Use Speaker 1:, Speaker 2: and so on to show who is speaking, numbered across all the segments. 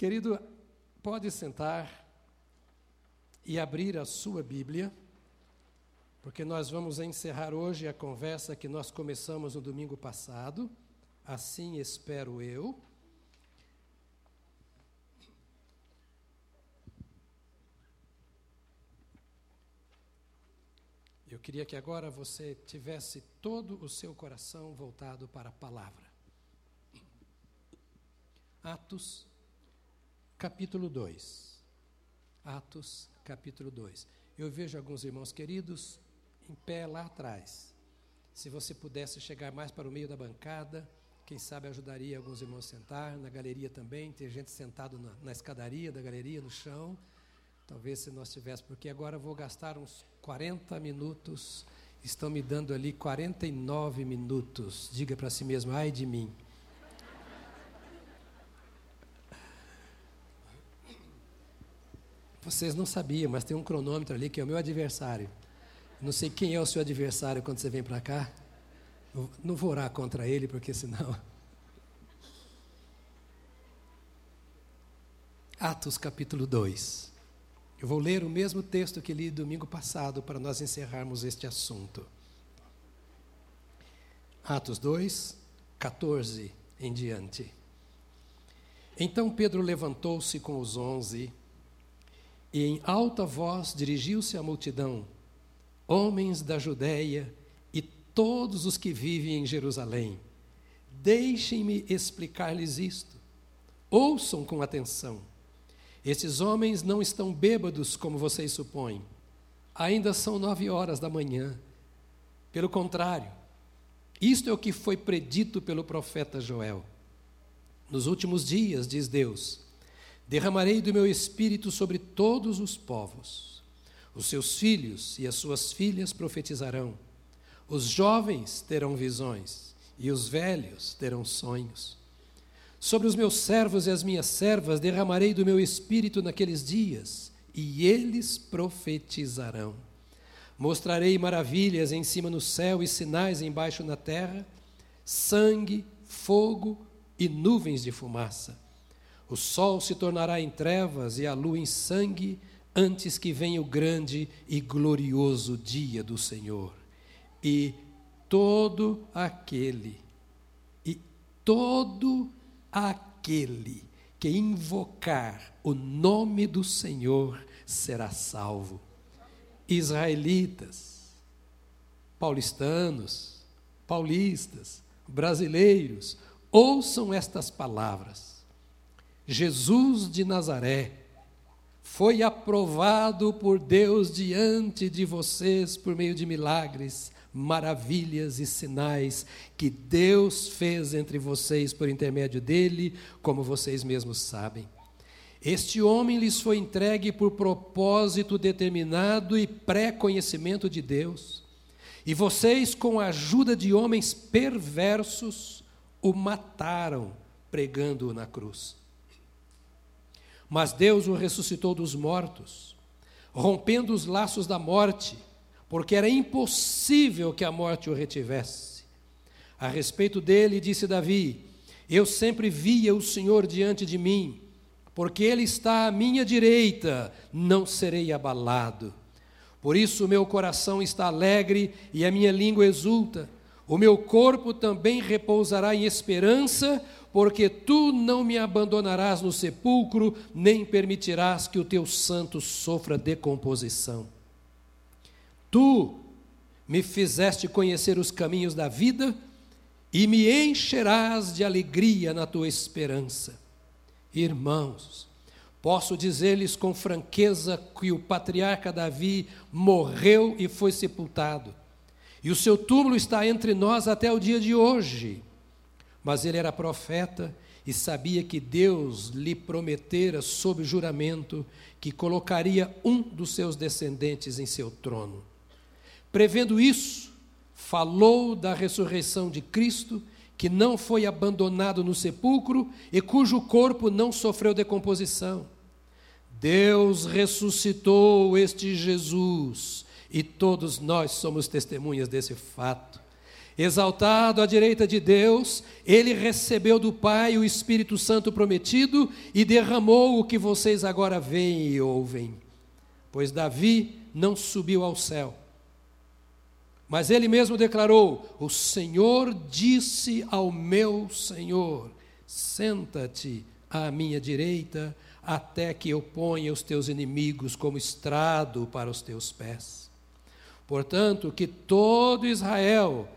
Speaker 1: Querido, pode sentar e abrir a sua Bíblia, porque nós vamos encerrar hoje a conversa que nós começamos no domingo passado. Assim espero eu. Eu queria que agora você tivesse todo o seu coração voltado para a palavra. Atos capítulo 2. Atos, capítulo 2. Eu vejo alguns irmãos queridos em pé lá atrás. Se você pudesse chegar mais para o meio da bancada, quem sabe ajudaria alguns irmãos a sentar. Na galeria também, tem gente sentado na, na escadaria da galeria, no chão. Talvez se nós tivéssemos, porque agora vou gastar uns 40 minutos. Estão me dando ali 49 minutos. Diga para si mesmo, ai de mim. Vocês não sabiam, mas tem um cronômetro ali que é o meu adversário. Não sei quem é o seu adversário quando você vem para cá. Eu não vou orar contra ele, porque senão. Atos capítulo 2. Eu vou ler o mesmo texto que li domingo passado para nós encerrarmos este assunto. Atos 2, 14 em diante. Então Pedro levantou-se com os onze e em alta voz dirigiu-se à multidão: Homens da Judéia e todos os que vivem em Jerusalém, deixem-me explicar-lhes isto. Ouçam com atenção. Esses homens não estão bêbados como vocês supõem. Ainda são nove horas da manhã. Pelo contrário, isto é o que foi predito pelo profeta Joel. Nos últimos dias, diz Deus, Derramarei do meu espírito sobre todos os povos. Os seus filhos e as suas filhas profetizarão. Os jovens terão visões e os velhos terão sonhos. Sobre os meus servos e as minhas servas derramarei do meu espírito naqueles dias, e eles profetizarão. Mostrarei maravilhas em cima no céu e sinais embaixo na terra: sangue, fogo e nuvens de fumaça. O sol se tornará em trevas e a lua em sangue, antes que venha o grande e glorioso dia do Senhor. E todo aquele, e todo aquele que invocar o nome do Senhor será salvo. Israelitas, paulistanos, paulistas, brasileiros, ouçam estas palavras Jesus de Nazaré foi aprovado por Deus diante de vocês por meio de milagres, maravilhas e sinais que Deus fez entre vocês por intermédio dele, como vocês mesmos sabem. Este homem lhes foi entregue por propósito determinado e pré-conhecimento de Deus. E vocês, com a ajuda de homens perversos, o mataram, pregando-o na cruz. Mas Deus o ressuscitou dos mortos, rompendo os laços da morte, porque era impossível que a morte o retivesse. A respeito dele, disse Davi: Eu sempre via o Senhor diante de mim, porque ele está à minha direita, não serei abalado. Por isso meu coração está alegre e a minha língua exulta. O meu corpo também repousará em esperança, porque tu não me abandonarás no sepulcro, nem permitirás que o teu santo sofra decomposição. Tu me fizeste conhecer os caminhos da vida e me encherás de alegria na tua esperança. Irmãos, posso dizer-lhes com franqueza que o patriarca Davi morreu e foi sepultado, e o seu túmulo está entre nós até o dia de hoje. Mas ele era profeta e sabia que Deus lhe prometera, sob juramento, que colocaria um dos seus descendentes em seu trono. Prevendo isso, falou da ressurreição de Cristo, que não foi abandonado no sepulcro e cujo corpo não sofreu decomposição. Deus ressuscitou este Jesus e todos nós somos testemunhas desse fato. Exaltado à direita de Deus, ele recebeu do Pai o Espírito Santo prometido e derramou o que vocês agora veem e ouvem. Pois Davi não subiu ao céu, mas ele mesmo declarou: O Senhor disse ao meu Senhor: Senta-te à minha direita, até que eu ponha os teus inimigos como estrado para os teus pés. Portanto, que todo Israel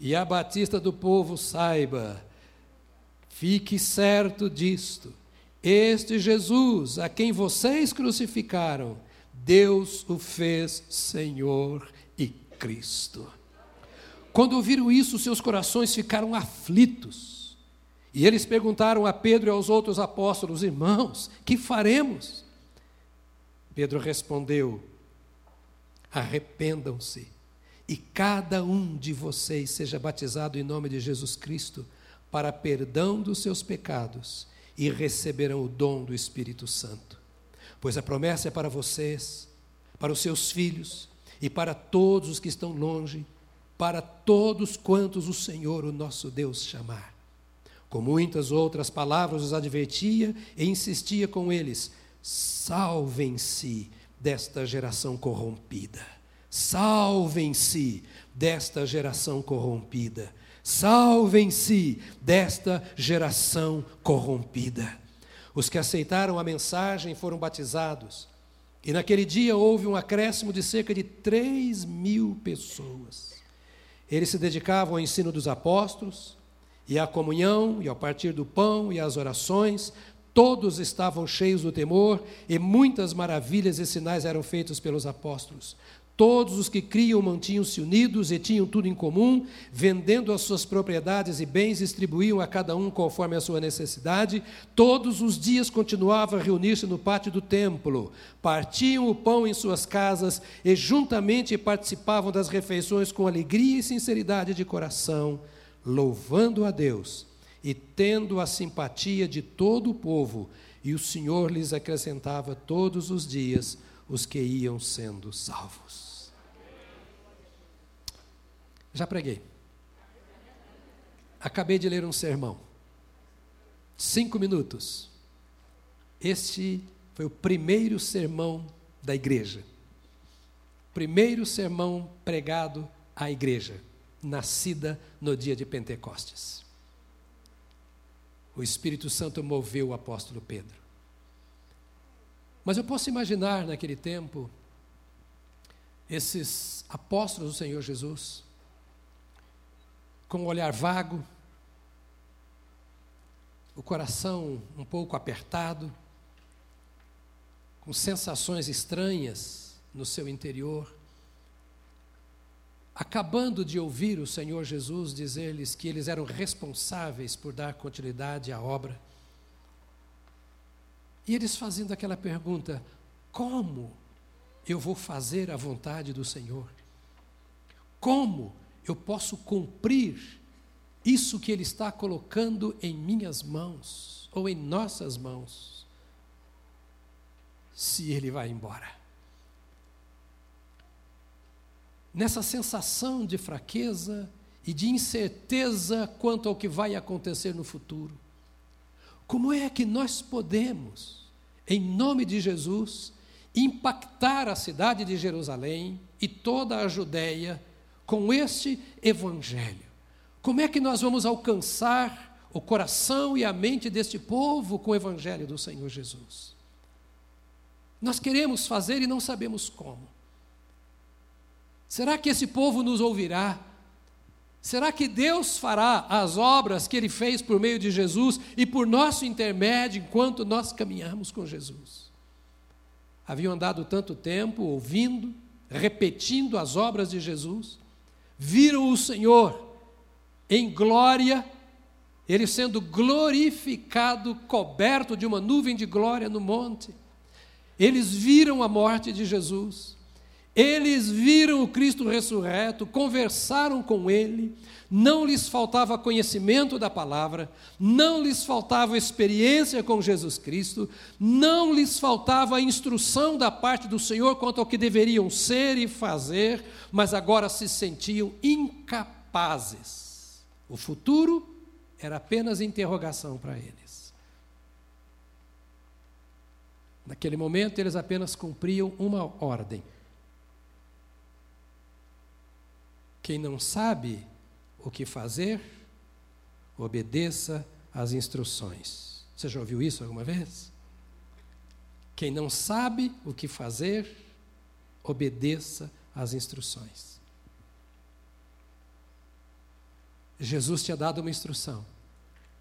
Speaker 1: e a Batista do povo saiba, fique certo disto: este Jesus, a quem vocês crucificaram, Deus o fez Senhor e Cristo. Quando ouviram isso, seus corações ficaram aflitos. E eles perguntaram a Pedro e aos outros apóstolos: Irmãos, que faremos? Pedro respondeu: Arrependam-se e cada um de vocês seja batizado em nome de Jesus Cristo para perdão dos seus pecados e receberão o dom do Espírito Santo. Pois a promessa é para vocês, para os seus filhos e para todos os que estão longe, para todos quantos o Senhor, o nosso Deus, chamar. Com muitas outras palavras os advertia e insistia com eles: salvem-se desta geração corrompida. Salvem-se desta geração corrompida. Salvem-se desta geração corrompida. Os que aceitaram a mensagem foram batizados. E naquele dia houve um acréscimo de cerca de 3 mil pessoas. Eles se dedicavam ao ensino dos apóstolos, e à comunhão, e ao partir do pão, e às orações. Todos estavam cheios do temor, e muitas maravilhas e sinais eram feitos pelos apóstolos. Todos os que criam mantinham-se unidos e tinham tudo em comum, vendendo as suas propriedades e bens, distribuíam a cada um conforme a sua necessidade. Todos os dias continuavam a reunir-se no pátio do templo, partiam o pão em suas casas e juntamente participavam das refeições com alegria e sinceridade de coração, louvando a Deus e tendo a simpatia de todo o povo. E o Senhor lhes acrescentava todos os dias os que iam sendo salvos. Já preguei. Acabei de ler um sermão. Cinco minutos. Este foi o primeiro sermão da igreja. Primeiro sermão pregado à igreja, nascida no dia de Pentecostes. O Espírito Santo moveu o apóstolo Pedro. Mas eu posso imaginar naquele tempo esses apóstolos do Senhor Jesus com um olhar vago, o coração um pouco apertado, com sensações estranhas no seu interior, acabando de ouvir o Senhor Jesus dizer-lhes que eles eram responsáveis por dar continuidade à obra. E eles fazendo aquela pergunta: como eu vou fazer a vontade do Senhor? Como eu posso cumprir isso que Ele está colocando em minhas mãos, ou em nossas mãos, se Ele vai embora. Nessa sensação de fraqueza e de incerteza quanto ao que vai acontecer no futuro, como é que nós podemos, em nome de Jesus, impactar a cidade de Jerusalém e toda a Judéia com este evangelho? Como é que nós vamos alcançar o coração e a mente deste povo com o evangelho do Senhor Jesus? Nós queremos fazer e não sabemos como. Será que esse povo nos ouvirá? Será que Deus fará as obras que ele fez por meio de Jesus e por nosso intermédio enquanto nós caminhamos com Jesus? Haviam andado tanto tempo ouvindo, repetindo as obras de Jesus, viram o Senhor em glória, ele sendo glorificado, coberto de uma nuvem de glória no monte. Eles viram a morte de Jesus. Eles viram o Cristo ressurreto, conversaram com ele, não lhes faltava conhecimento da palavra, não lhes faltava experiência com Jesus Cristo, não lhes faltava instrução da parte do Senhor quanto ao que deveriam ser e fazer, mas agora se sentiam incapazes capazes. O futuro era apenas interrogação para eles. Naquele momento, eles apenas cumpriam uma ordem. Quem não sabe o que fazer, obedeça às instruções. Você já ouviu isso alguma vez? Quem não sabe o que fazer, obedeça às instruções. Jesus tinha dado uma instrução.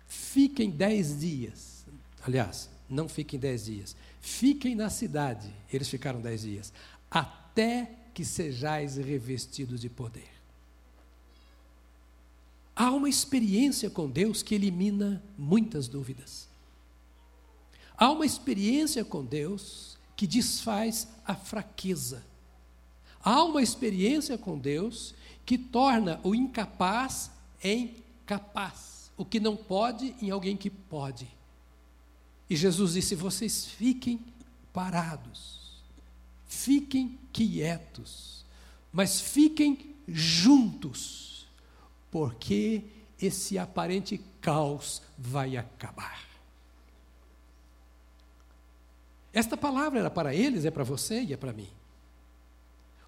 Speaker 1: Fiquem dez dias. Aliás, não fiquem dez dias. Fiquem na cidade. Eles ficaram dez dias. Até que sejais revestidos de poder. Há uma experiência com Deus que elimina muitas dúvidas. Há uma experiência com Deus que desfaz a fraqueza. Há uma experiência com Deus que torna o incapaz em capaz. O que não pode em alguém que pode. E Jesus disse: vocês fiquem parados, fiquem quietos, mas fiquem juntos, porque esse aparente caos vai acabar. Esta palavra era para eles, é para você e é para mim.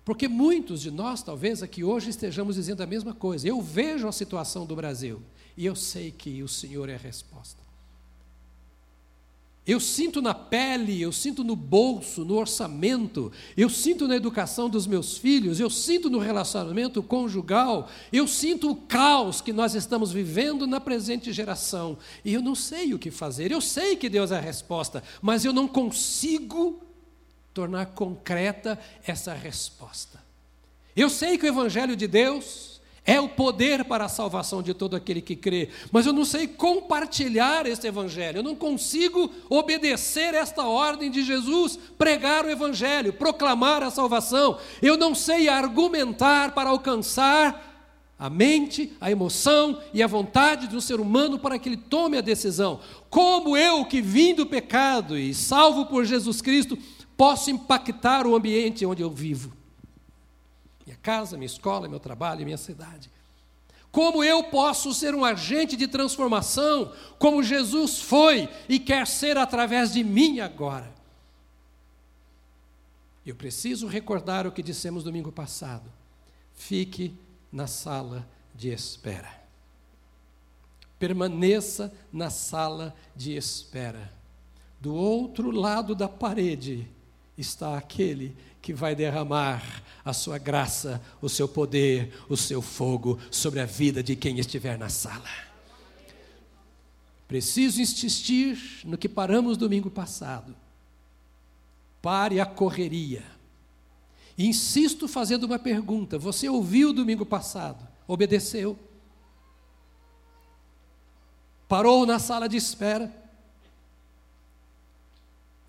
Speaker 1: Porque muitos de nós, talvez aqui hoje, estejamos dizendo a mesma coisa. Eu vejo a situação do Brasil e eu sei que o Senhor é a resposta. Eu sinto na pele, eu sinto no bolso, no orçamento, eu sinto na educação dos meus filhos, eu sinto no relacionamento conjugal, eu sinto o caos que nós estamos vivendo na presente geração. E eu não sei o que fazer. Eu sei que Deus é a resposta, mas eu não consigo tornar concreta essa resposta. Eu sei que o Evangelho de Deus é o poder para a salvação de todo aquele que crê, mas eu não sei compartilhar esse Evangelho, eu não consigo obedecer esta ordem de Jesus, pregar o Evangelho, proclamar a salvação, eu não sei argumentar para alcançar a mente, a emoção e a vontade do ser humano para que ele tome a decisão. Como eu, que vim do pecado e salvo por Jesus Cristo, posso impactar o ambiente onde eu vivo. Minha casa, minha escola, meu trabalho, minha cidade. Como eu posso ser um agente de transformação, como Jesus foi e quer ser através de mim agora? Eu preciso recordar o que dissemos domingo passado. Fique na sala de espera. Permaneça na sala de espera. Do outro lado da parede está aquele que vai derramar a sua graça, o seu poder, o seu fogo sobre a vida de quem estiver na sala. Preciso insistir no que paramos domingo passado. Pare a correria. Insisto fazendo uma pergunta: você ouviu domingo passado? Obedeceu? Parou na sala de espera?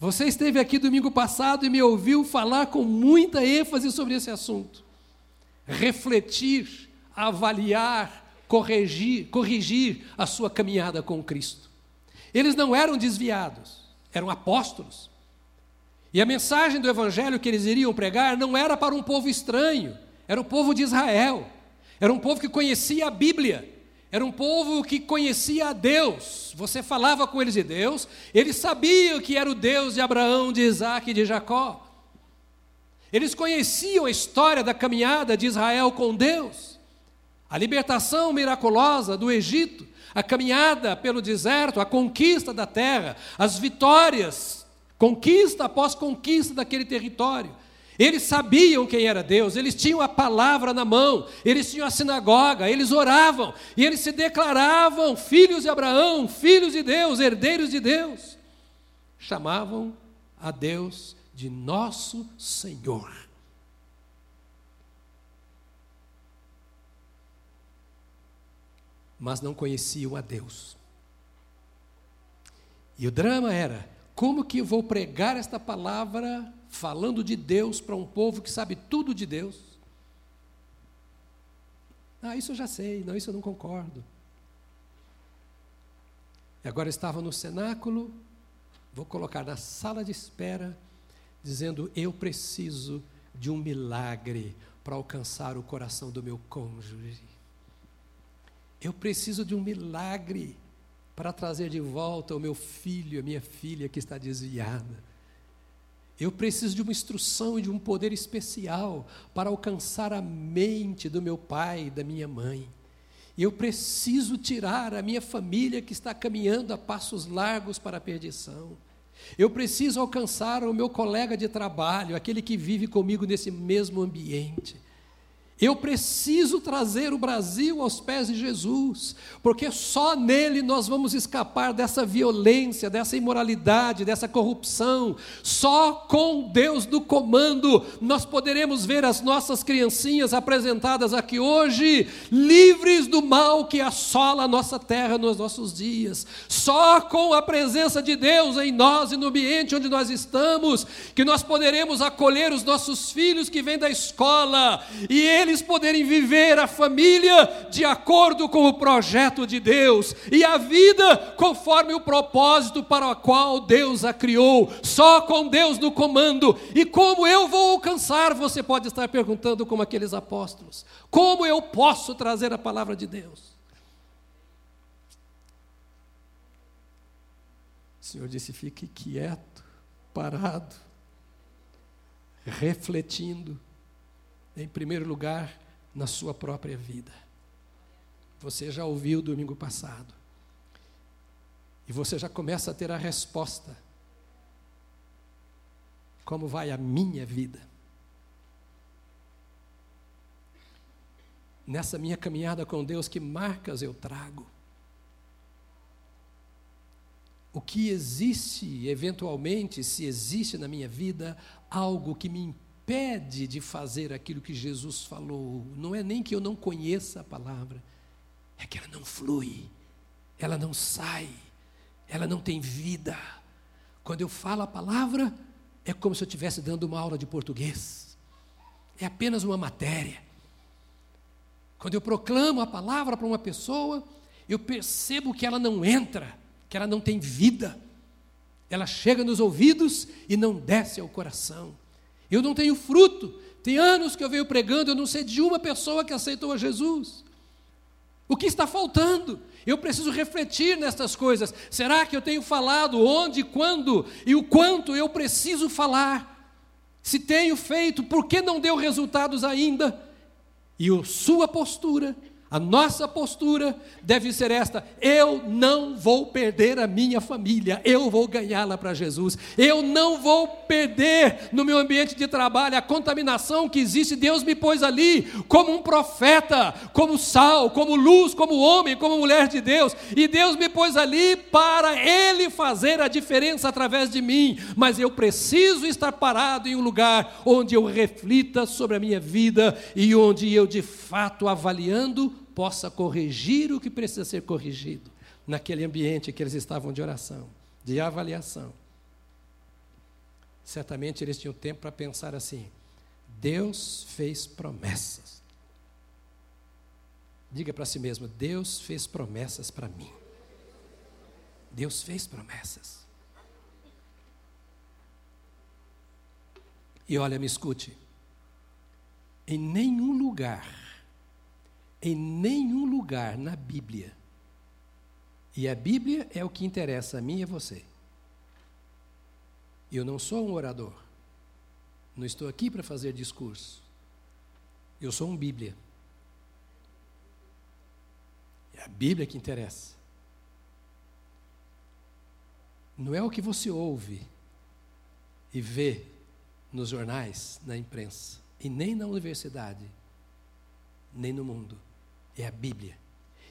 Speaker 1: Você esteve aqui domingo passado e me ouviu falar com muita ênfase sobre esse assunto. Refletir, avaliar, corrigir, corrigir a sua caminhada com Cristo. Eles não eram desviados, eram apóstolos. E a mensagem do evangelho que eles iriam pregar não era para um povo estranho, era o povo de Israel. Era um povo que conhecia a Bíblia. Era um povo que conhecia a Deus. Você falava com eles de Deus, eles sabiam que era o Deus de Abraão, de Isaac e de Jacó. Eles conheciam a história da caminhada de Israel com Deus, a libertação miraculosa do Egito, a caminhada pelo deserto, a conquista da terra, as vitórias, conquista após conquista daquele território. Eles sabiam quem era Deus, eles tinham a palavra na mão, eles tinham a sinagoga, eles oravam e eles se declaravam filhos de Abraão, filhos de Deus, herdeiros de Deus. Chamavam a Deus de nosso Senhor. Mas não conheciam a Deus. E o drama era: como que eu vou pregar esta palavra falando de Deus para um povo que sabe tudo de Deus. Ah, isso eu já sei, não, isso eu não concordo. E agora estava no cenáculo, vou colocar na sala de espera, dizendo: Eu preciso de um milagre para alcançar o coração do meu cônjuge. Eu preciso de um milagre para trazer de volta o meu filho, a minha filha que está desviada. Eu preciso de uma instrução e de um poder especial para alcançar a mente do meu pai e da minha mãe. Eu preciso tirar a minha família que está caminhando a passos largos para a perdição. Eu preciso alcançar o meu colega de trabalho, aquele que vive comigo nesse mesmo ambiente. Eu preciso trazer o Brasil aos pés de Jesus, porque só nele nós vamos escapar dessa violência, dessa imoralidade, dessa corrupção. Só com Deus no comando nós poderemos ver as nossas criancinhas apresentadas aqui hoje, livres do mal que assola a nossa terra nos nossos dias. Só com a presença de Deus em nós e no ambiente onde nós estamos, que nós poderemos acolher os nossos filhos que vêm da escola e eles eles poderem viver a família de acordo com o projeto de Deus e a vida conforme o propósito para o qual Deus a criou, só com Deus no comando. E como eu vou alcançar? Você pode estar perguntando, como aqueles apóstolos: como eu posso trazer a palavra de Deus? O Senhor disse: fique quieto, parado, refletindo em primeiro lugar, na sua própria vida. Você já ouviu domingo passado. E você já começa a ter a resposta. Como vai a minha vida? Nessa minha caminhada com Deus, que marcas eu trago? O que existe, eventualmente, se existe na minha vida, algo que me impede de fazer aquilo que Jesus falou. Não é nem que eu não conheça a palavra, é que ela não flui, ela não sai, ela não tem vida. Quando eu falo a palavra, é como se eu estivesse dando uma aula de português. É apenas uma matéria. Quando eu proclamo a palavra para uma pessoa, eu percebo que ela não entra, que ela não tem vida. Ela chega nos ouvidos e não desce ao coração. Eu não tenho fruto. Tem anos que eu venho pregando, eu não sei de uma pessoa que aceitou a Jesus. O que está faltando? Eu preciso refletir nestas coisas. Será que eu tenho falado onde, quando e o quanto eu preciso falar? Se tenho feito, por que não deu resultados ainda? E a sua postura a nossa postura deve ser esta: eu não vou perder a minha família, eu vou ganhá-la para Jesus. Eu não vou perder no meu ambiente de trabalho a contaminação que existe. Deus me pôs ali como um profeta, como sal, como luz, como homem, como mulher de Deus. E Deus me pôs ali para Ele fazer a diferença através de mim. Mas eu preciso estar parado em um lugar onde eu reflita sobre a minha vida e onde eu de fato avaliando possa corrigir o que precisa ser corrigido naquele ambiente que eles estavam de oração, de avaliação. Certamente eles tinham tempo para pensar assim: Deus fez promessas. Diga para si mesmo: Deus fez promessas para mim. Deus fez promessas. E olha, me escute. Em nenhum lugar em nenhum lugar na Bíblia. E a Bíblia é o que interessa a mim e a você. Eu não sou um orador. Não estou aqui para fazer discurso. Eu sou um Bíblia. É a Bíblia que interessa. Não é o que você ouve e vê nos jornais, na imprensa, e nem na universidade, nem no mundo é a Bíblia.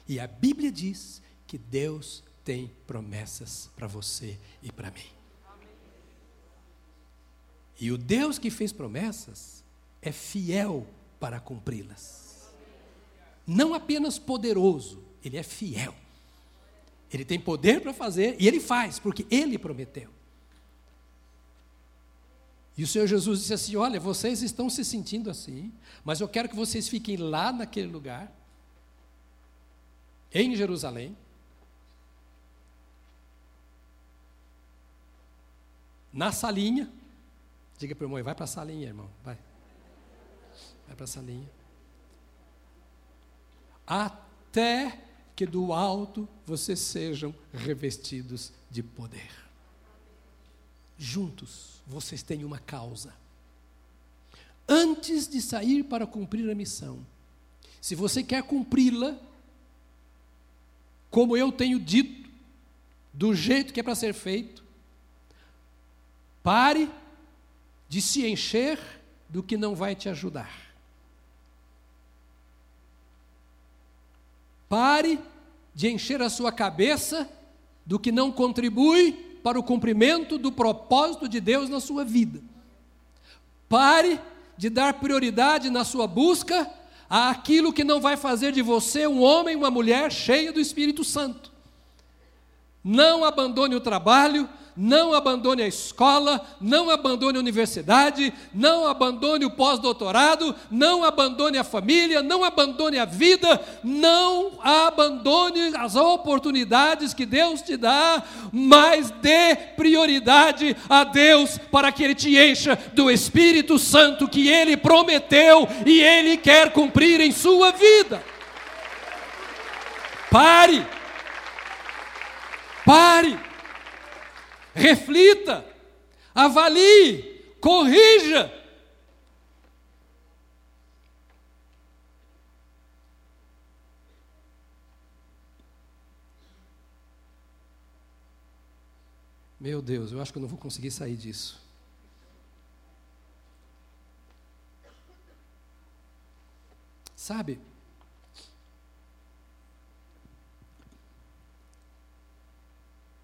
Speaker 1: E a Bíblia diz que Deus tem promessas para você e para mim. E o Deus que fez promessas é fiel para cumpri-las. Não apenas poderoso, ele é fiel. Ele tem poder para fazer e ele faz, porque ele prometeu. E o Senhor Jesus disse assim: Olha, vocês estão se sentindo assim, mas eu quero que vocês fiquem lá naquele lugar em Jerusalém, na salinha. Diga para o irmão, vai para a salinha, irmão, vai. Vai para a salinha. Até que do alto vocês sejam revestidos de poder. Juntos vocês têm uma causa. Antes de sair para cumprir a missão, se você quer cumpri-la, como eu tenho dito, do jeito que é para ser feito, pare de se encher do que não vai te ajudar. Pare de encher a sua cabeça do que não contribui para o cumprimento do propósito de Deus na sua vida. Pare de dar prioridade na sua busca àquilo que não vai fazer de você um homem, uma mulher cheia do Espírito Santo. Não abandone o trabalho, não abandone a escola, não abandone a universidade, não abandone o pós-doutorado, não abandone a família, não abandone a vida, não abandone as oportunidades que Deus te dá, mas dê prioridade a Deus para que Ele te encha do Espírito Santo que Ele prometeu e Ele quer cumprir em sua vida. Pare! Pare! Reflita, avalie, corrija. Meu Deus, eu acho que eu não vou conseguir sair disso. Sabe?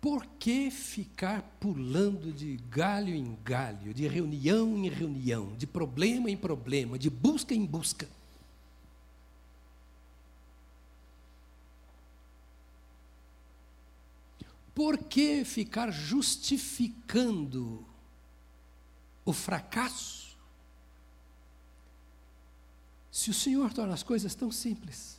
Speaker 1: Por que ficar pulando de galho em galho, de reunião em reunião, de problema em problema, de busca em busca? Por que ficar justificando o fracasso? Se o Senhor torna as coisas tão simples.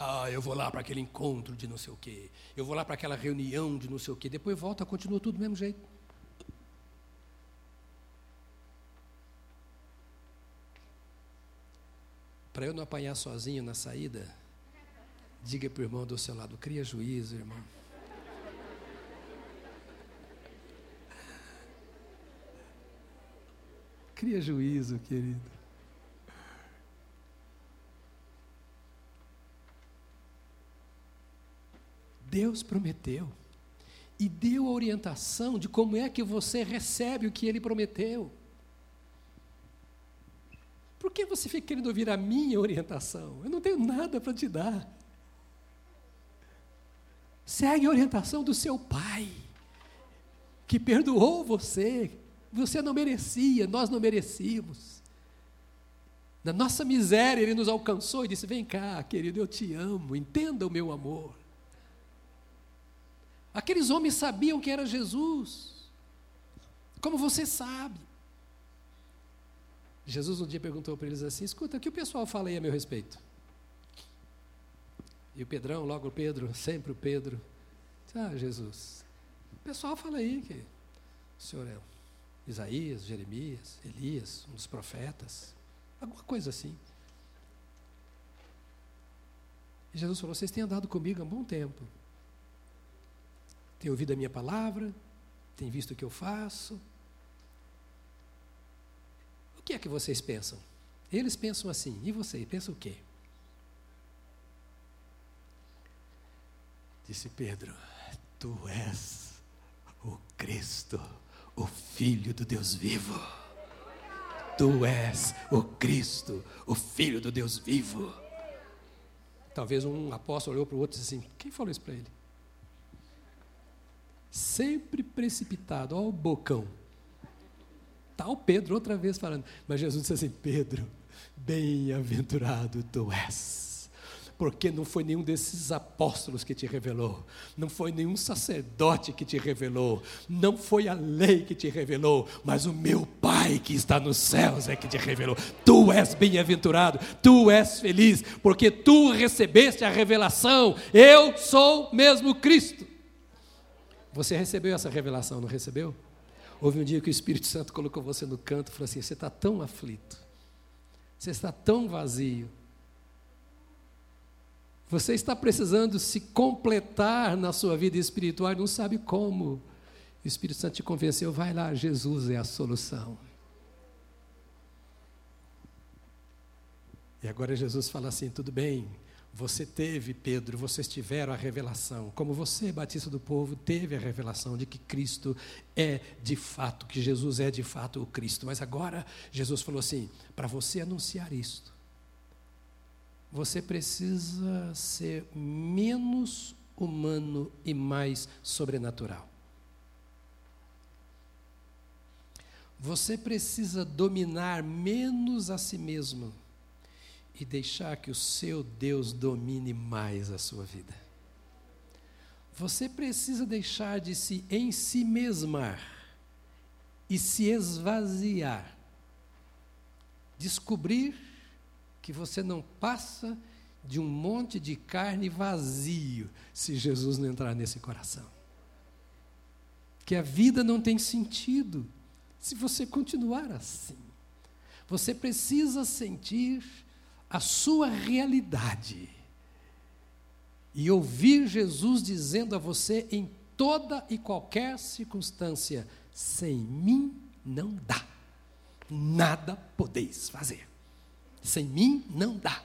Speaker 1: Ah, eu vou lá para aquele encontro de não sei o quê. Eu vou lá para aquela reunião de não sei o quê. Depois volta, continua tudo do mesmo jeito. Para eu não apanhar sozinho na saída, diga para o irmão do seu lado: cria juízo, irmão. Cria juízo, querido. Deus prometeu e deu a orientação de como é que você recebe o que ele prometeu. Por que você fica querendo ouvir a minha orientação? Eu não tenho nada para te dar. Segue a orientação do seu pai, que perdoou você. Você não merecia, nós não merecíamos. Na nossa miséria, ele nos alcançou e disse: Vem cá, querido, eu te amo, entenda o meu amor. Aqueles homens sabiam que era Jesus. Como você sabe? Jesus um dia perguntou para eles assim: escuta, o que o pessoal fala aí a meu respeito? E o Pedrão, logo o Pedro, sempre o Pedro, ah, Jesus, o pessoal fala aí que o senhor é Isaías, Jeremias, Elias, um dos profetas, alguma coisa assim. E Jesus falou: vocês têm andado comigo há um bom tempo tem ouvido a minha palavra, tem visto o que eu faço. O que é que vocês pensam? Eles pensam assim, e você pensa o quê? Disse Pedro: Tu és o Cristo, o Filho do Deus vivo. Tu és o Cristo, o Filho do Deus vivo. Talvez um apóstolo olhou para o outro e disse assim: Quem falou isso para ele? Sempre precipitado, olha o bocão. Está o Pedro outra vez falando, mas Jesus disse assim: Pedro, bem-aventurado tu és porque não foi nenhum desses apóstolos que te revelou, não foi nenhum sacerdote que te revelou, não foi a lei que te revelou, mas o meu Pai que está nos céus é que te revelou. Tu és bem-aventurado, tu és feliz, porque tu recebeste a revelação. Eu sou mesmo Cristo. Você recebeu essa revelação, não recebeu? Houve um dia que o Espírito Santo colocou você no canto e falou assim: Você está tão aflito, você está tão vazio. Você está precisando se completar na sua vida espiritual e não sabe como. O Espírito Santo te convenceu, vai lá, Jesus é a solução. E agora Jesus fala assim: tudo bem, você teve, Pedro, vocês tiveram a revelação, como você, Batista do povo, teve a revelação de que Cristo é de fato, que Jesus é de fato o Cristo. Mas agora Jesus falou assim: para você anunciar isto, você precisa ser menos humano e mais sobrenatural. Você precisa dominar menos a si mesmo e deixar que o seu Deus domine mais a sua vida. Você precisa deixar de se em si mesmar e se esvaziar. Descobrir que você não passa de um monte de carne vazio se Jesus não entrar nesse coração. Que a vida não tem sentido se você continuar assim. Você precisa sentir a sua realidade e ouvir Jesus dizendo a você em toda e qualquer circunstância: sem mim não dá, nada podeis fazer. Sem mim não dá.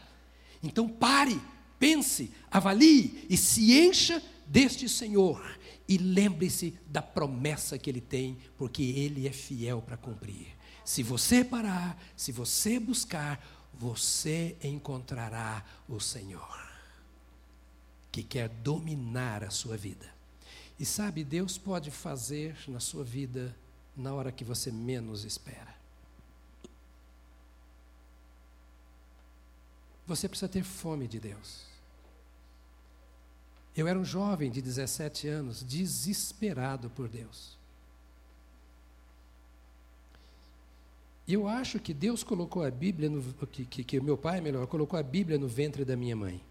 Speaker 1: Então pare, pense, avalie e se encha deste Senhor e lembre-se da promessa que ele tem, porque ele é fiel para cumprir. Se você parar, se você buscar, você encontrará o Senhor, que quer dominar a sua vida. E sabe, Deus pode fazer na sua vida na hora que você menos espera. Você precisa ter fome de Deus. Eu era um jovem de 17 anos, desesperado por Deus. Eu acho que Deus colocou a Bíblia, no, que, que, que meu pai, melhor, colocou a Bíblia no ventre da minha mãe.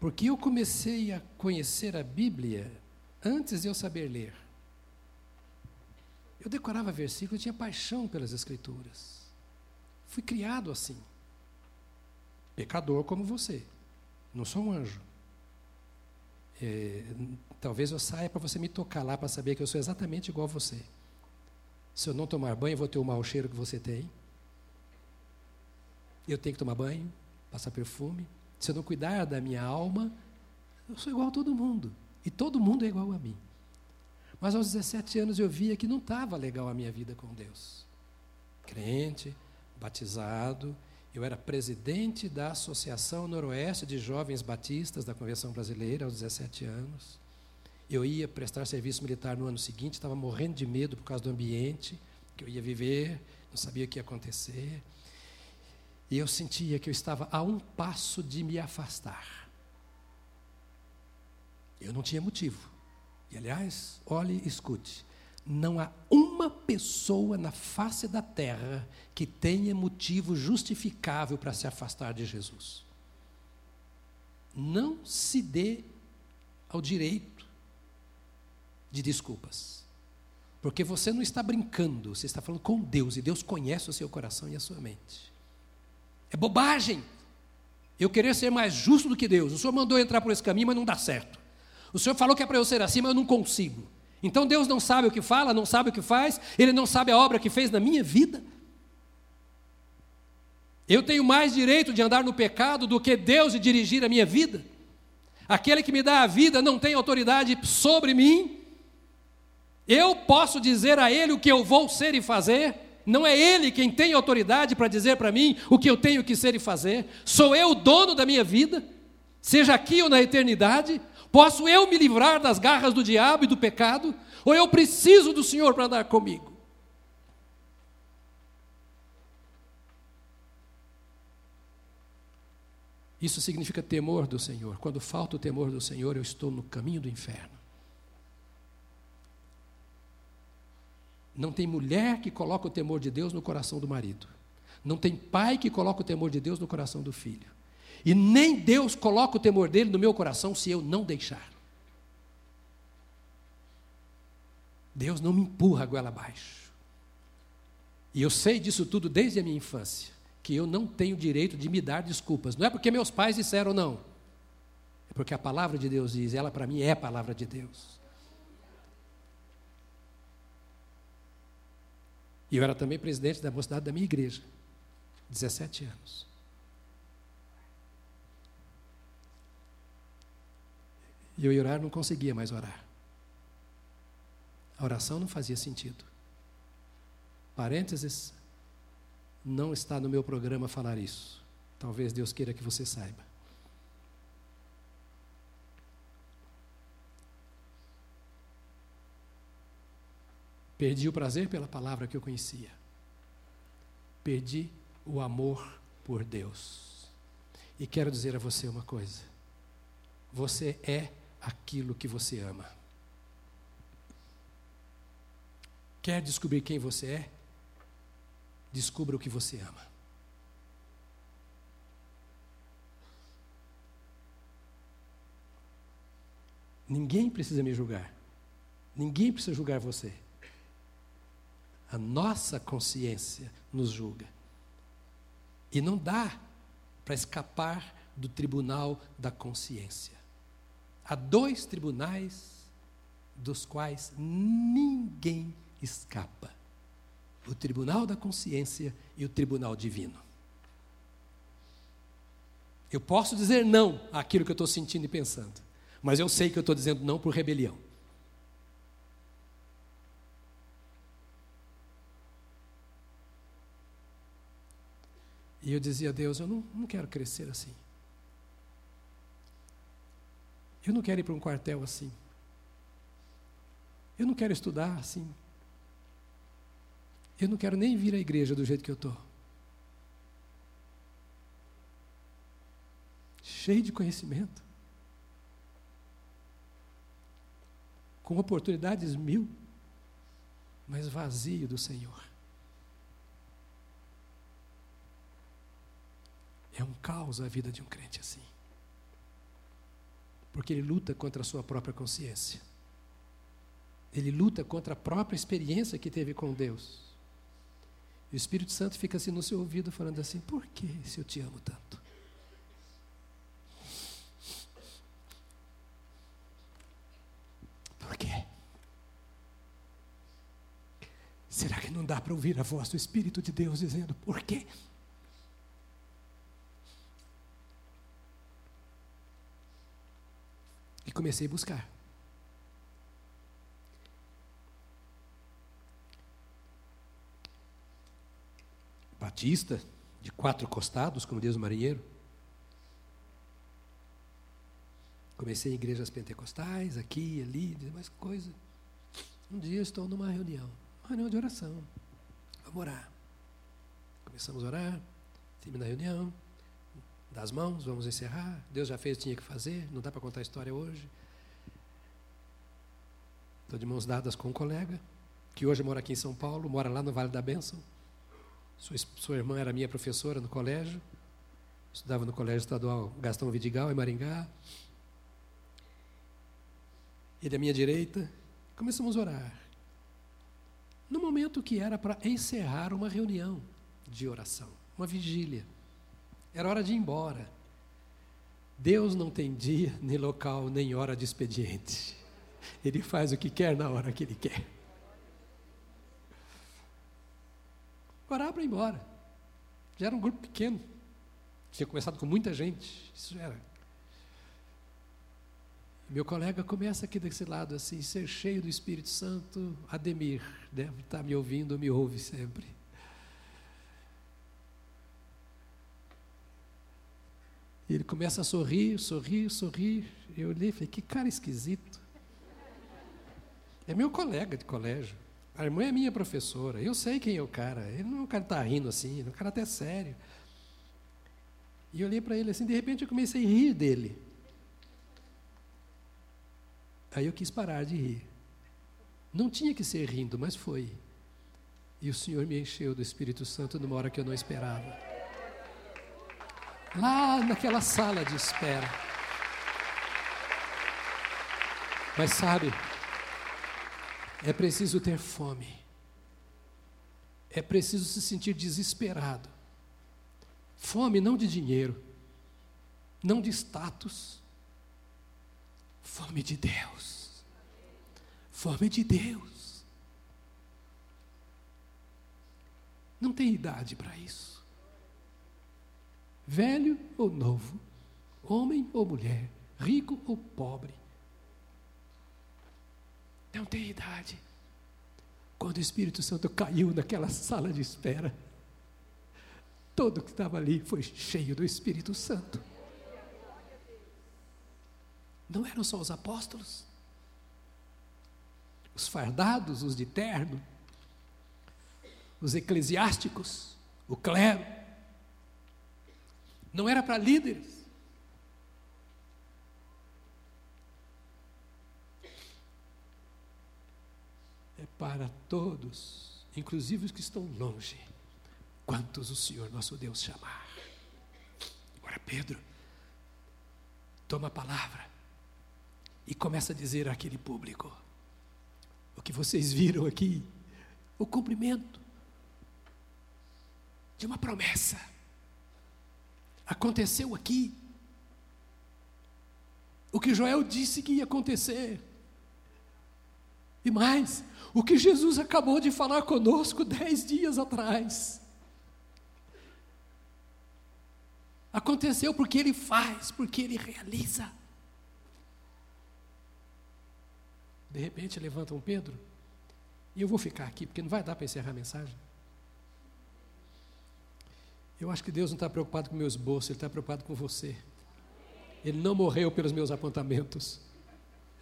Speaker 1: Porque eu comecei a conhecer a Bíblia antes de eu saber ler. Eu decorava versículos, tinha paixão pelas Escrituras. Fui criado assim. Pecador como você. Não sou um anjo. É, talvez eu saia para você me tocar lá para saber que eu sou exatamente igual a você. Se eu não tomar banho, eu vou ter o mau cheiro que você tem. Eu tenho que tomar banho, passar perfume. Se eu não cuidar da minha alma, eu sou igual a todo mundo. E todo mundo é igual a mim. Mas aos 17 anos eu via que não estava legal a minha vida com Deus. Crente, batizado, eu era presidente da Associação Noroeste de Jovens Batistas da Convenção Brasileira aos 17 anos. Eu ia prestar serviço militar no ano seguinte, estava morrendo de medo por causa do ambiente que eu ia viver, não sabia o que ia acontecer. E eu sentia que eu estava a um passo de me afastar. Eu não tinha motivo. E aliás, olhe e escute não há uma pessoa na face da terra que tenha motivo justificável para se afastar de Jesus. Não se dê ao direito de desculpas. Porque você não está brincando, você está falando com Deus e Deus conhece o seu coração e a sua mente. É bobagem eu querer ser mais justo do que Deus. O Senhor mandou entrar por esse caminho, mas não dá certo. O Senhor falou que é para eu ser assim, mas eu não consigo. Então Deus não sabe o que fala, não sabe o que faz, Ele não sabe a obra que fez na minha vida. Eu tenho mais direito de andar no pecado do que Deus de dirigir a minha vida. Aquele que me dá a vida não tem autoridade sobre mim. Eu posso dizer a Ele o que eu vou ser e fazer. Não é Ele quem tem autoridade para dizer para mim o que eu tenho que ser e fazer. Sou eu o dono da minha vida, seja aqui ou na eternidade. Posso eu me livrar das garras do diabo e do pecado? Ou eu preciso do Senhor para andar comigo? Isso significa temor do Senhor. Quando falta o temor do Senhor, eu estou no caminho do inferno. Não tem mulher que coloca o temor de Deus no coração do marido. Não tem pai que coloca o temor de Deus no coração do filho. E nem Deus coloca o temor dele no meu coração se eu não deixar. Deus não me empurra a goela abaixo. E eu sei disso tudo desde a minha infância, que eu não tenho direito de me dar desculpas. Não é porque meus pais disseram não. porque a palavra de Deus diz, ela para mim é a palavra de Deus. E eu era também presidente da mocidade da minha igreja, 17 anos. E eu ia orar, não conseguia mais orar. A oração não fazia sentido. Parênteses, não está no meu programa falar isso. Talvez Deus queira que você saiba. Perdi o prazer pela palavra que eu conhecia. Perdi o amor por Deus. E quero dizer a você uma coisa: você é aquilo que você ama. Quer descobrir quem você é? Descubra o que você ama. Ninguém precisa me julgar. Ninguém precisa julgar você. A nossa consciência nos julga. E não dá para escapar do tribunal da consciência. Há dois tribunais dos quais ninguém escapa: o tribunal da consciência e o tribunal divino. Eu posso dizer não àquilo que eu estou sentindo e pensando, mas eu sei que eu estou dizendo não por rebelião. E eu dizia a Deus: eu não, não quero crescer assim. Eu não quero ir para um quartel assim. Eu não quero estudar assim. Eu não quero nem vir à igreja do jeito que eu estou. Cheio de conhecimento. Com oportunidades mil, mas vazio do Senhor. É um caos a vida de um crente assim. Porque ele luta contra a sua própria consciência. Ele luta contra a própria experiência que teve com Deus. E o Espírito Santo fica assim no seu ouvido, falando assim: Por que se eu te amo tanto? Por quê? Será que não dá para ouvir a voz do Espírito de Deus dizendo: Por quê? E comecei a buscar. Batista, de quatro costados, como diz o marinheiro. Comecei em igrejas pentecostais, aqui, ali, mais coisa. Um dia estou numa reunião, uma reunião de oração. Vamos orar. Começamos a orar, termina a reunião, das mãos, vamos encerrar. Deus já fez o que tinha que fazer, não dá para contar a história hoje. Estou de mãos dadas com um colega, que hoje mora aqui em São Paulo, mora lá no Vale da Bênção. Sua, sua irmã era minha professora no colégio, estudava no Colégio Estadual Gastão Vidigal, em Maringá. Ele à minha direita, começamos a orar. No momento que era para encerrar uma reunião de oração, uma vigília. Era hora de ir embora. Deus não tem dia, nem local, nem hora de expediente. Ele faz o que quer na hora que ele quer. Orar para ir embora. Já era um grupo pequeno. Tinha começado com muita gente. Isso já era. Meu colega começa aqui desse lado assim, ser cheio do Espírito Santo, Ademir, deve estar me ouvindo, me ouve sempre. E ele começa a sorrir, sorrir, sorrir. Eu olhei e falei, que cara esquisito. É meu colega de colégio. A irmã é minha professora. Eu sei quem é o cara. Ele não é um cara que está rindo assim, é um cara até sério. E eu olhei para ele assim, de repente eu comecei a rir dele. Aí eu quis parar de rir. Não tinha que ser rindo, mas foi. E o Senhor me encheu do Espírito Santo numa hora que eu não esperava lá naquela sala de espera. Mas sabe, é preciso ter fome, é preciso se sentir desesperado. Fome não de dinheiro, não de status, Fome de Deus. Fome de Deus. Não tem idade para isso. Velho ou novo, homem ou mulher, rico ou pobre. Não tem idade. Quando o Espírito Santo caiu naquela sala de espera, todo que estava ali foi cheio do Espírito Santo. Não eram só os apóstolos, os fardados, os de terno, os eclesiásticos, o clero. Não era para líderes. É para todos, inclusive os que estão longe, quantos o Senhor nosso Deus chamar. Agora, Pedro, toma a palavra e começa a dizer àquele público: o que vocês viram aqui, o cumprimento de uma promessa. Aconteceu aqui. O que Joel disse que ia acontecer. E mais, o que Jesus acabou de falar conosco dez dias atrás. Aconteceu porque Ele faz, porque Ele realiza. De repente levanta um Pedro, e eu vou ficar aqui, porque não vai dar para encerrar a mensagem. Eu acho que Deus não está preocupado com meus bolsos, Ele está preocupado com você. Ele não morreu pelos meus apontamentos.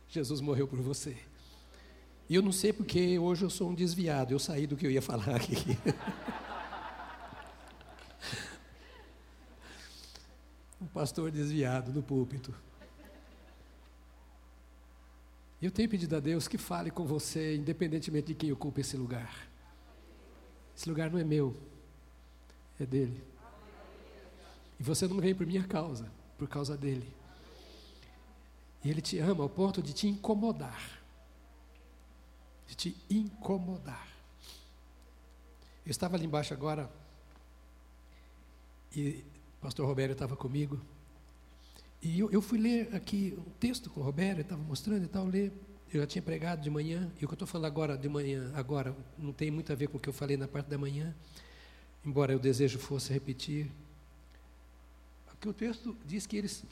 Speaker 1: Jesus morreu por você. E eu não sei porque hoje eu sou um desviado, eu saí do que eu ia falar aqui. um pastor desviado no púlpito. Eu tenho pedido a Deus que fale com você, independentemente de quem ocupa esse lugar. Esse lugar não é meu, é dele. E você não vem por minha causa, por causa dele. E ele te ama ao ponto de te incomodar. De te incomodar. Eu estava ali embaixo agora, e o pastor Roberto estava comigo. E eu, eu fui ler aqui um texto com o Roberto, estava mostrando e tal, ler. Eu já tinha pregado de manhã, e o que eu estou falando agora de manhã, agora, não tem muito a ver com o que eu falei na parte da manhã, embora o desejo fosse repetir. Aqui o texto diz que eles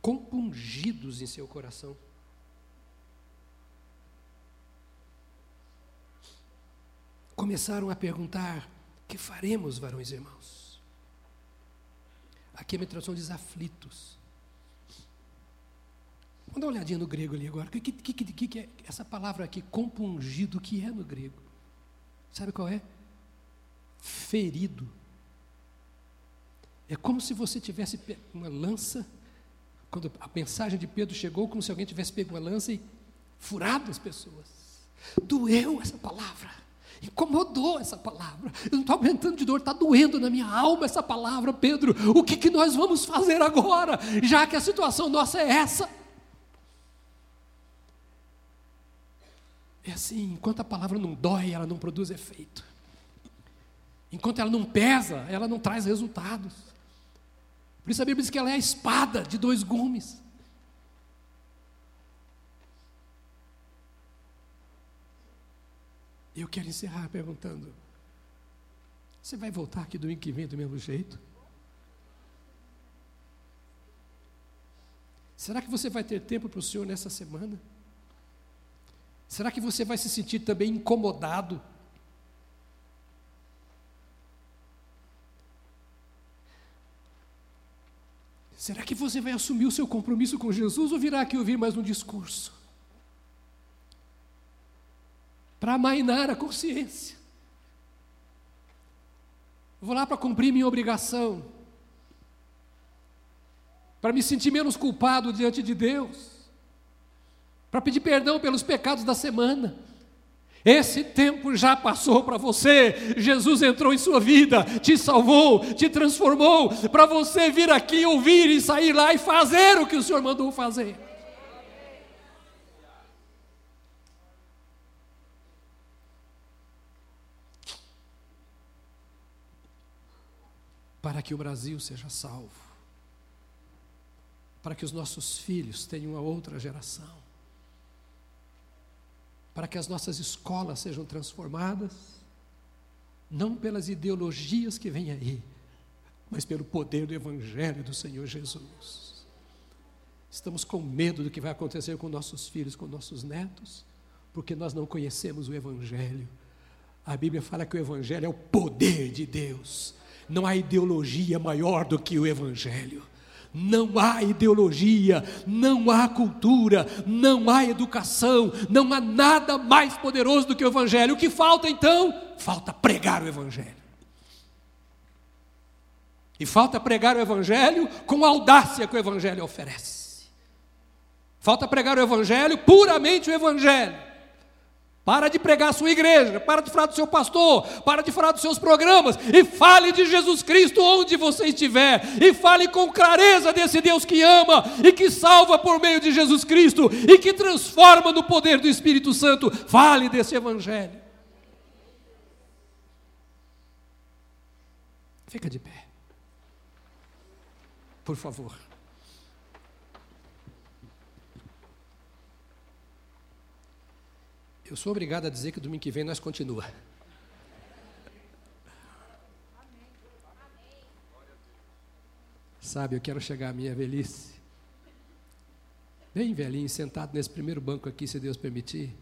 Speaker 1: compungidos em seu coração. Começaram a perguntar: que faremos, varões e irmãos? Aqui a minha tradução diz aflitos. Vamos dar uma olhadinha no grego ali agora. O que, que, que, que, é essa palavra aqui, compungido, que é no grego? Sabe qual é? Ferido. É como se você tivesse uma lança, quando a mensagem de Pedro chegou, como se alguém tivesse pego uma lança e furado as pessoas. Doeu essa palavra. Incomodou essa palavra. Eu não estou aumentando de dor, está doendo na minha alma essa palavra, Pedro. O que, que nós vamos fazer agora, já que a situação nossa é essa? É assim, enquanto a palavra não dói, ela não produz efeito. Enquanto ela não pesa, ela não traz resultados. Por isso a Bíblia diz que ela é a espada de dois gumes. Eu quero encerrar perguntando: você vai voltar aqui domingo que vem do mesmo jeito? Será que você vai ter tempo para o Senhor nessa semana? Será que você vai se sentir também incomodado? Será que você vai assumir o seu compromisso com Jesus ou virá aqui ouvir mais um discurso? Para amainar a consciência. vou lá para cumprir minha obrigação. Para me sentir menos culpado diante de Deus para pedir perdão pelos pecados da semana. Esse tempo já passou para você. Jesus entrou em sua vida, te salvou, te transformou, para você vir aqui ouvir e sair lá e fazer o que o Senhor mandou fazer. Para que o Brasil seja salvo para que os nossos filhos tenham uma outra geração, para que as nossas escolas sejam transformadas, não pelas ideologias que vêm aí, mas pelo poder do Evangelho do Senhor Jesus. Estamos com medo do que vai acontecer com nossos filhos, com nossos netos, porque nós não conhecemos o Evangelho. A Bíblia fala que o Evangelho é o poder de Deus, não há ideologia maior do que o Evangelho. Não há ideologia, não há cultura, não há educação, não há nada mais poderoso do que o Evangelho. O que falta então? Falta pregar o Evangelho. E falta pregar o Evangelho com a audácia que o Evangelho oferece. Falta pregar o Evangelho, puramente o Evangelho. Para de pregar a sua igreja, para de falar do seu pastor, para de falar dos seus programas e fale de Jesus Cristo onde você estiver e fale com clareza desse Deus que ama e que salva por meio de Jesus Cristo e que transforma no poder do Espírito Santo. Fale desse evangelho. Fica de pé. Por favor. Eu sou obrigado a dizer que domingo que vem nós continua. Sabe, eu quero chegar à minha velhice. Bem velhinho, sentado nesse primeiro banco aqui, se Deus permitir.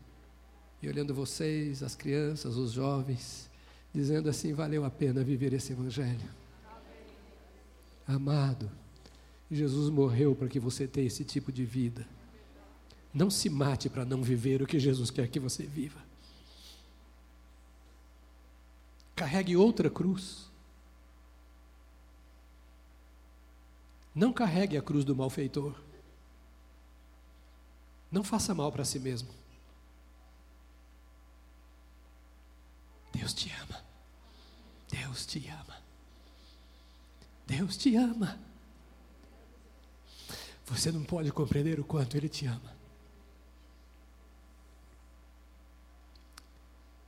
Speaker 1: E olhando vocês, as crianças, os jovens, dizendo assim: valeu a pena viver esse Evangelho. Amado, Jesus morreu para que você tenha esse tipo de vida. Não se mate para não viver o que Jesus quer que você viva. Carregue outra cruz. Não carregue a cruz do malfeitor. Não faça mal para si mesmo. Deus te ama. Deus te ama. Deus te ama. Você não pode compreender o quanto Ele te ama.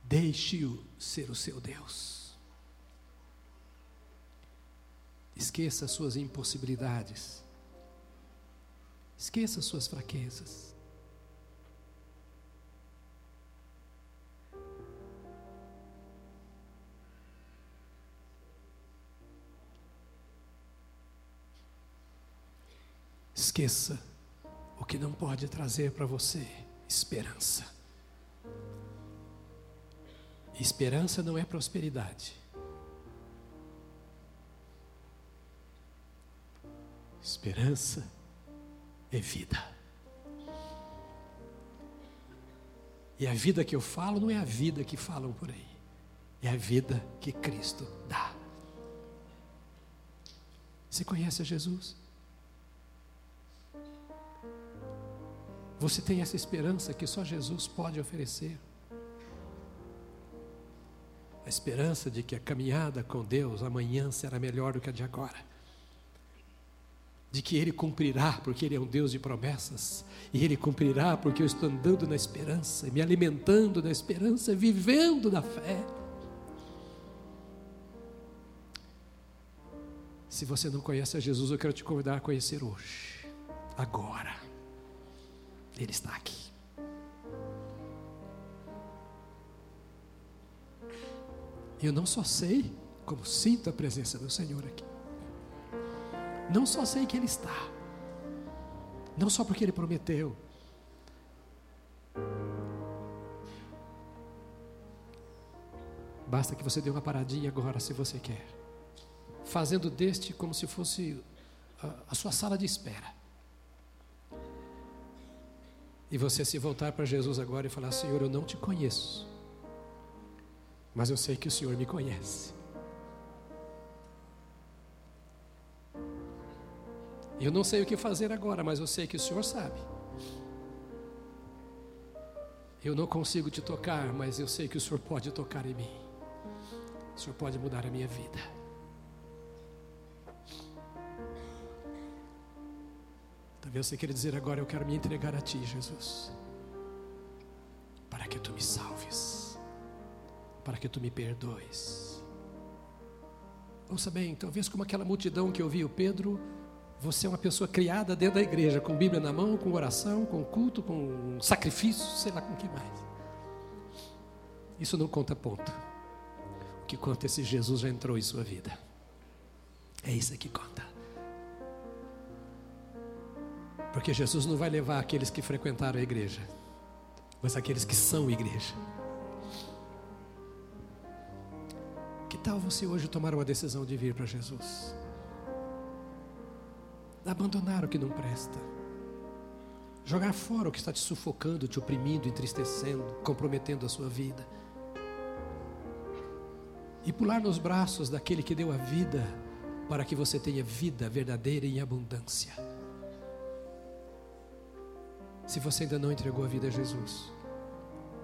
Speaker 1: Deixe-o ser o seu Deus. Esqueça suas impossibilidades. Esqueça suas fraquezas. Esqueça o que não pode trazer para você esperança. Esperança não é prosperidade. Esperança é vida. E a vida que eu falo não é a vida que falam por aí, é a vida que Cristo dá. Você conhece a Jesus? Você tem essa esperança que só Jesus pode oferecer? A esperança de que a caminhada com Deus amanhã será melhor do que a de agora. De que Ele cumprirá, porque Ele é um Deus de promessas, e Ele cumprirá porque eu estou andando na esperança, me alimentando da esperança, vivendo da fé. Se você não conhece a Jesus, eu quero te convidar a conhecer hoje, agora. Ele está aqui. Eu não só sei, como sinto a presença do Senhor aqui. Não só sei que Ele está, não só porque Ele prometeu, Basta que você dê uma paradinha agora, se você quer. Fazendo deste como se fosse a, a, sua sala de espera. E você se voltar para Jesus agora e falar: Senhor, eu não te conheço mas eu sei que o Senhor me conhece. Eu não sei o que fazer agora, mas eu sei que o Senhor sabe. Eu não consigo te tocar, mas eu sei que o Senhor pode tocar em mim. O Senhor pode mudar a minha vida. Talvez você queira dizer agora: Eu quero me entregar a Ti, Jesus, para que Tu me salves para que tu me perdoes. Ouça bem, talvez como aquela multidão que ouviu Pedro, Você é uma pessoa criada dentro da igreja, com Bíblia na mão, com oração, com culto, com sacrifício, sei lá com que mais. Isso não conta ponto. O que conta é se Jesus já entrou em sua vida. É isso que conta. Porque Jesus não vai levar aqueles que frequentaram a igreja, mas aqueles que são igreja. Que tal você hoje tomar uma decisão de vir para Jesus? Abandonar o que não presta. Jogar fora o que está te sufocando, te oprimindo, entristecendo, comprometendo a sua vida. E pular nos braços daquele que deu a vida para que você tenha vida verdadeira e em abundância. Se você ainda não entregou a vida a Jesus,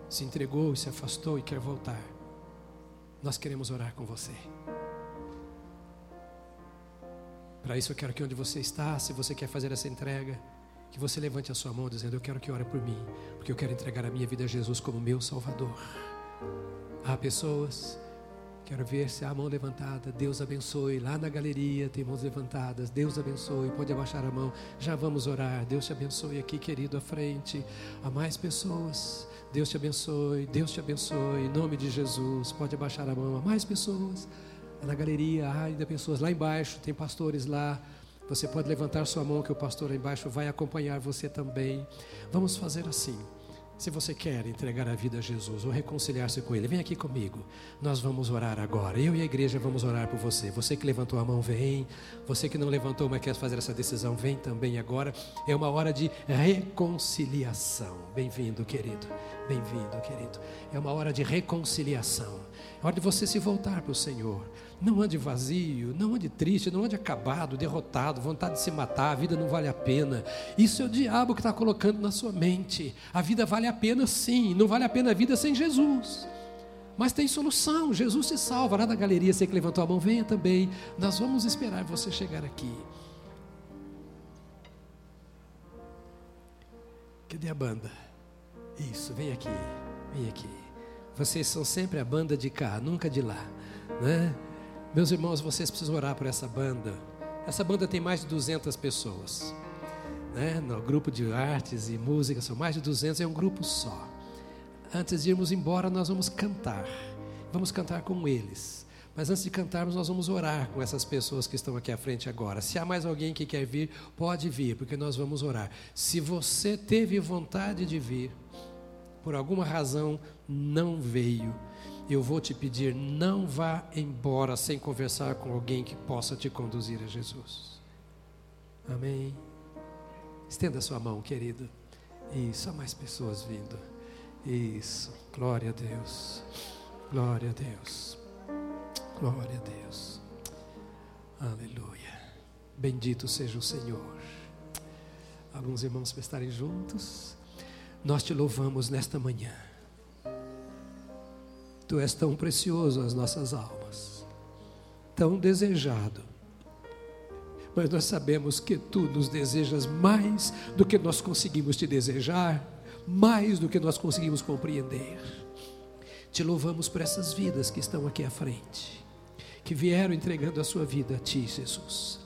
Speaker 1: se entregou e se afastou e quer voltar, nós queremos orar com você. Para isso eu quero que onde você está, se você quer fazer essa entrega, que você levante a sua mão dizendo: Eu quero que ore por mim, porque eu quero entregar a minha vida a Jesus como meu Salvador. Há pessoas, quero ver se há a mão levantada. Deus abençoe. Lá na galeria tem mãos levantadas. Deus abençoe. Pode abaixar a mão. Já vamos orar. Deus te abençoe aqui, querido, à frente. Há mais pessoas. Deus te abençoe, Deus te abençoe, em nome de Jesus. Pode abaixar a mão a mais pessoas. Na galeria há ainda pessoas lá embaixo, tem pastores lá. Você pode levantar sua mão que o pastor lá embaixo vai acompanhar você também. Vamos fazer assim. Se você quer entregar a vida a Jesus ou reconciliar-se com Ele, vem aqui comigo. Nós vamos orar agora. Eu e a igreja vamos orar por você. Você que levantou a mão, vem. Você que não levantou, mas quer fazer essa decisão, vem também agora. É uma hora de reconciliação. Bem-vindo, querido. Bem-vindo, querido. É uma hora de reconciliação. Hora de você se voltar para o Senhor. Não ande vazio, não ande triste, não ande acabado, derrotado, vontade de se matar, a vida não vale a pena. Isso é o diabo que está colocando na sua mente. A vida vale a pena sim, não vale a pena a vida sem Jesus. Mas tem solução, Jesus se salva. Lá da galeria, você que levantou a mão, venha também. Nós vamos esperar você chegar aqui. Cadê a banda? Isso, vem aqui, vem aqui. Vocês são sempre a banda de cá, nunca de lá, né? Meus irmãos, vocês precisam orar por essa banda. Essa banda tem mais de 200 pessoas. Né? No grupo de artes e música são mais de 200, é um grupo só. Antes de irmos embora, nós vamos cantar. Vamos cantar com eles. Mas antes de cantarmos, nós vamos orar com essas pessoas que estão aqui à frente agora. Se há mais alguém que quer vir, pode vir, porque nós vamos orar. Se você teve vontade de vir, por alguma razão não veio, eu vou te pedir, não vá embora sem conversar com alguém que possa te conduzir a Jesus. Amém. Estenda sua mão, querido. Isso, há mais pessoas vindo. Isso, glória a Deus. Glória a Deus. Glória a Deus. Aleluia. Bendito seja o Senhor. Alguns irmãos para estarem juntos. Nós te louvamos nesta manhã. Tu és tão precioso às nossas almas, tão desejado. Mas nós sabemos que tu nos desejas mais do que nós conseguimos te desejar, mais do que nós conseguimos compreender. Te louvamos por essas vidas que estão aqui à frente, que vieram entregando a sua vida a ti, Jesus.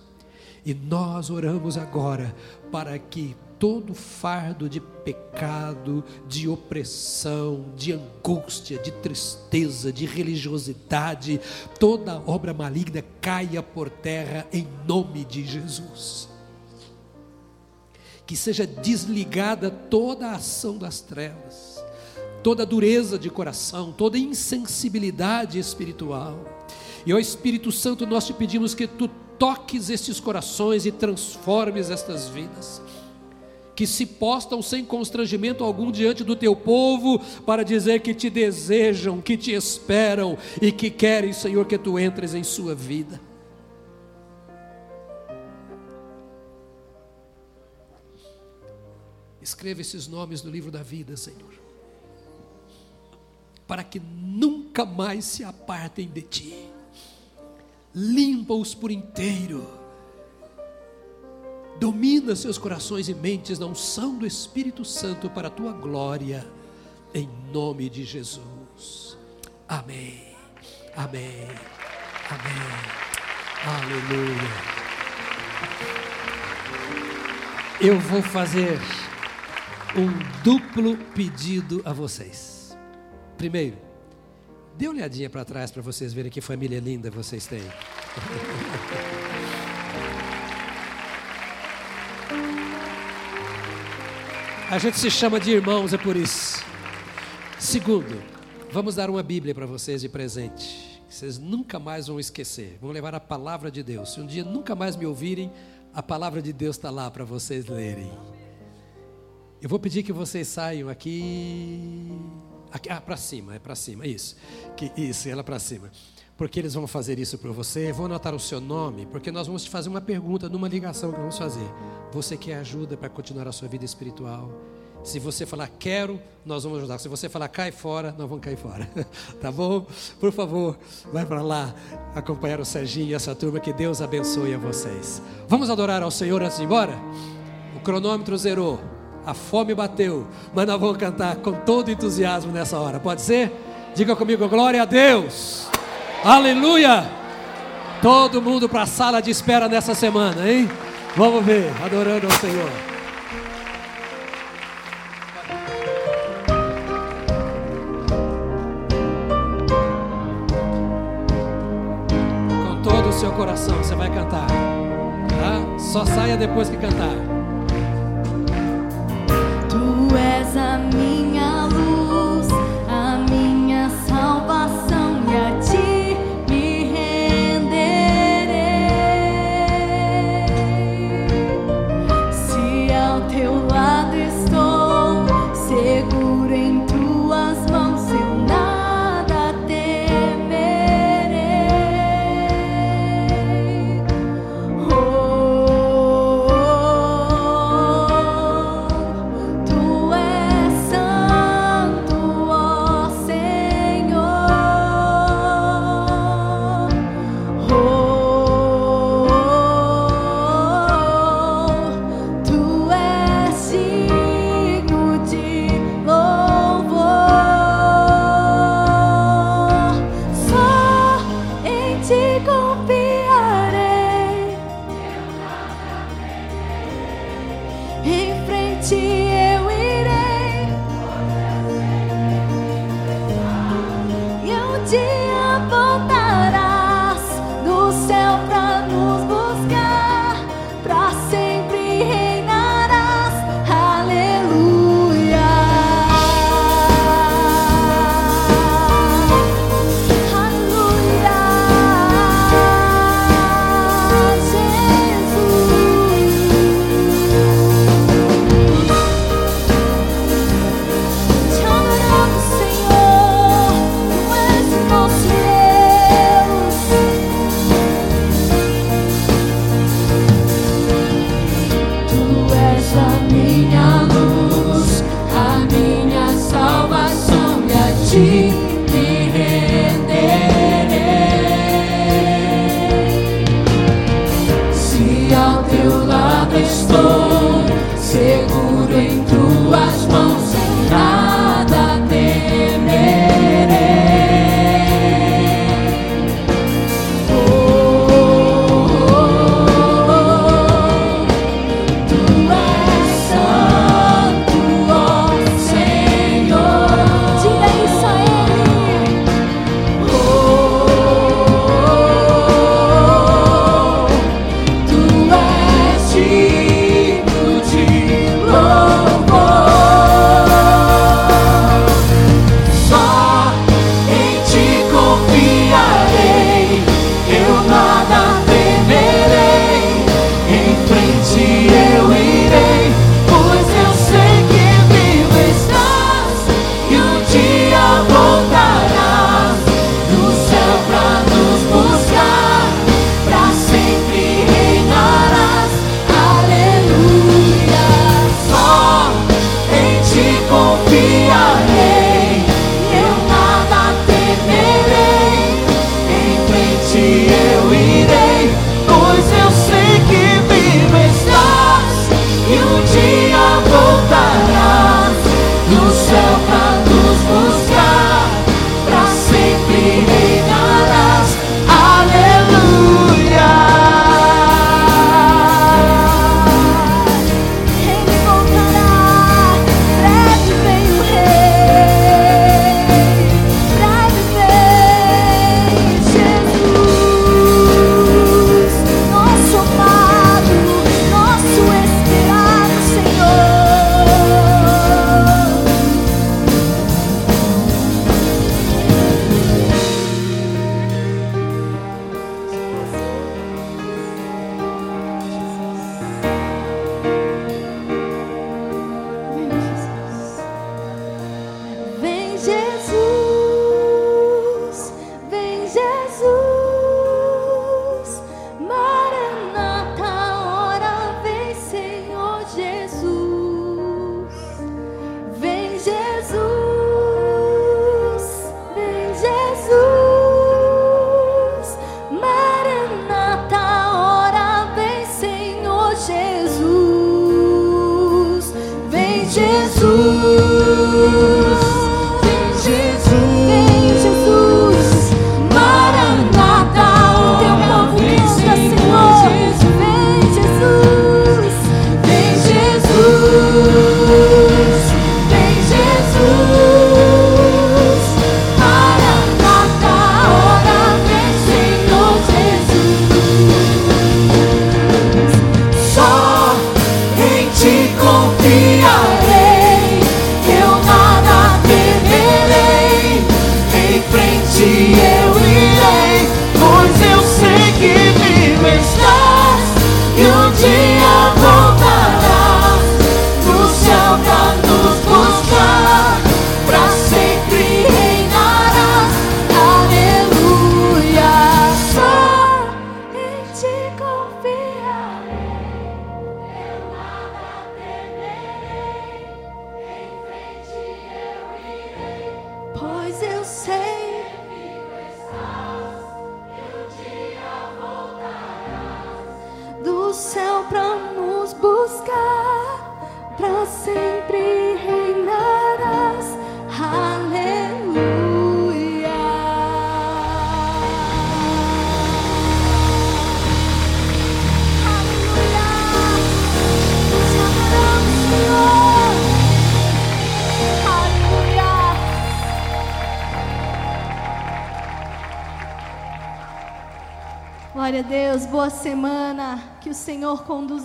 Speaker 1: E nós oramos agora para que todo fardo de pecado, de opressão, de angústia, de tristeza, de religiosidade, toda obra maligna caia por terra em nome de Jesus. Que seja desligada toda a ação das trevas, toda dureza de coração, toda insensibilidade espiritual. E ao Espírito Santo nós te pedimos que tu toques estes corações e transformes estas vidas que se postam sem constrangimento algum diante do teu povo, para dizer que te desejam, que te esperam e que querem, Senhor, que tu entres em sua vida. Escreva esses nomes no livro da vida, Senhor, para que nunca mais se apartem de ti. Limpa-os por inteiro Domina seus corações e mentes na unção do Espírito Santo para a tua glória, em nome de Jesus. Amém. Amém. Amém. Aleluia. Eu vou fazer um duplo pedido a vocês. Primeiro, dê uma olhadinha para trás para vocês verem que família linda vocês têm. A gente se chama de irmãos, é por isso. Segundo, vamos dar uma Bíblia para vocês de presente. Vocês nunca mais vão esquecer. Vão levar a palavra de Deus. Se um dia nunca mais me ouvirem, a palavra de Deus está lá para vocês lerem. Eu vou pedir que vocês saiam aqui, aqui ah, para cima, é para cima, isso, que isso, ela para cima, porque eles vão fazer isso para você. Vou anotar o seu nome, porque nós vamos te fazer uma pergunta numa ligação que vamos fazer. Você quer ajuda para continuar a sua vida espiritual? Se você falar quero, nós vamos ajudar. Se você falar cai fora, nós vamos cair fora. tá bom? Por favor, vai para lá acompanhar o Serginho e essa turma. Que Deus abençoe a vocês. Vamos adorar ao Senhor antes de ir embora? O cronômetro zerou. A fome bateu. Mas nós vamos cantar com todo entusiasmo nessa hora. Pode ser? Diga comigo, glória a Deus. Aleluia. Todo mundo para a sala de espera nessa semana, hein? Vamos ver, adorando ao Senhor. seu coração, você vai cantar. Tá? Só saia depois que cantar.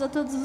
Speaker 2: A todos.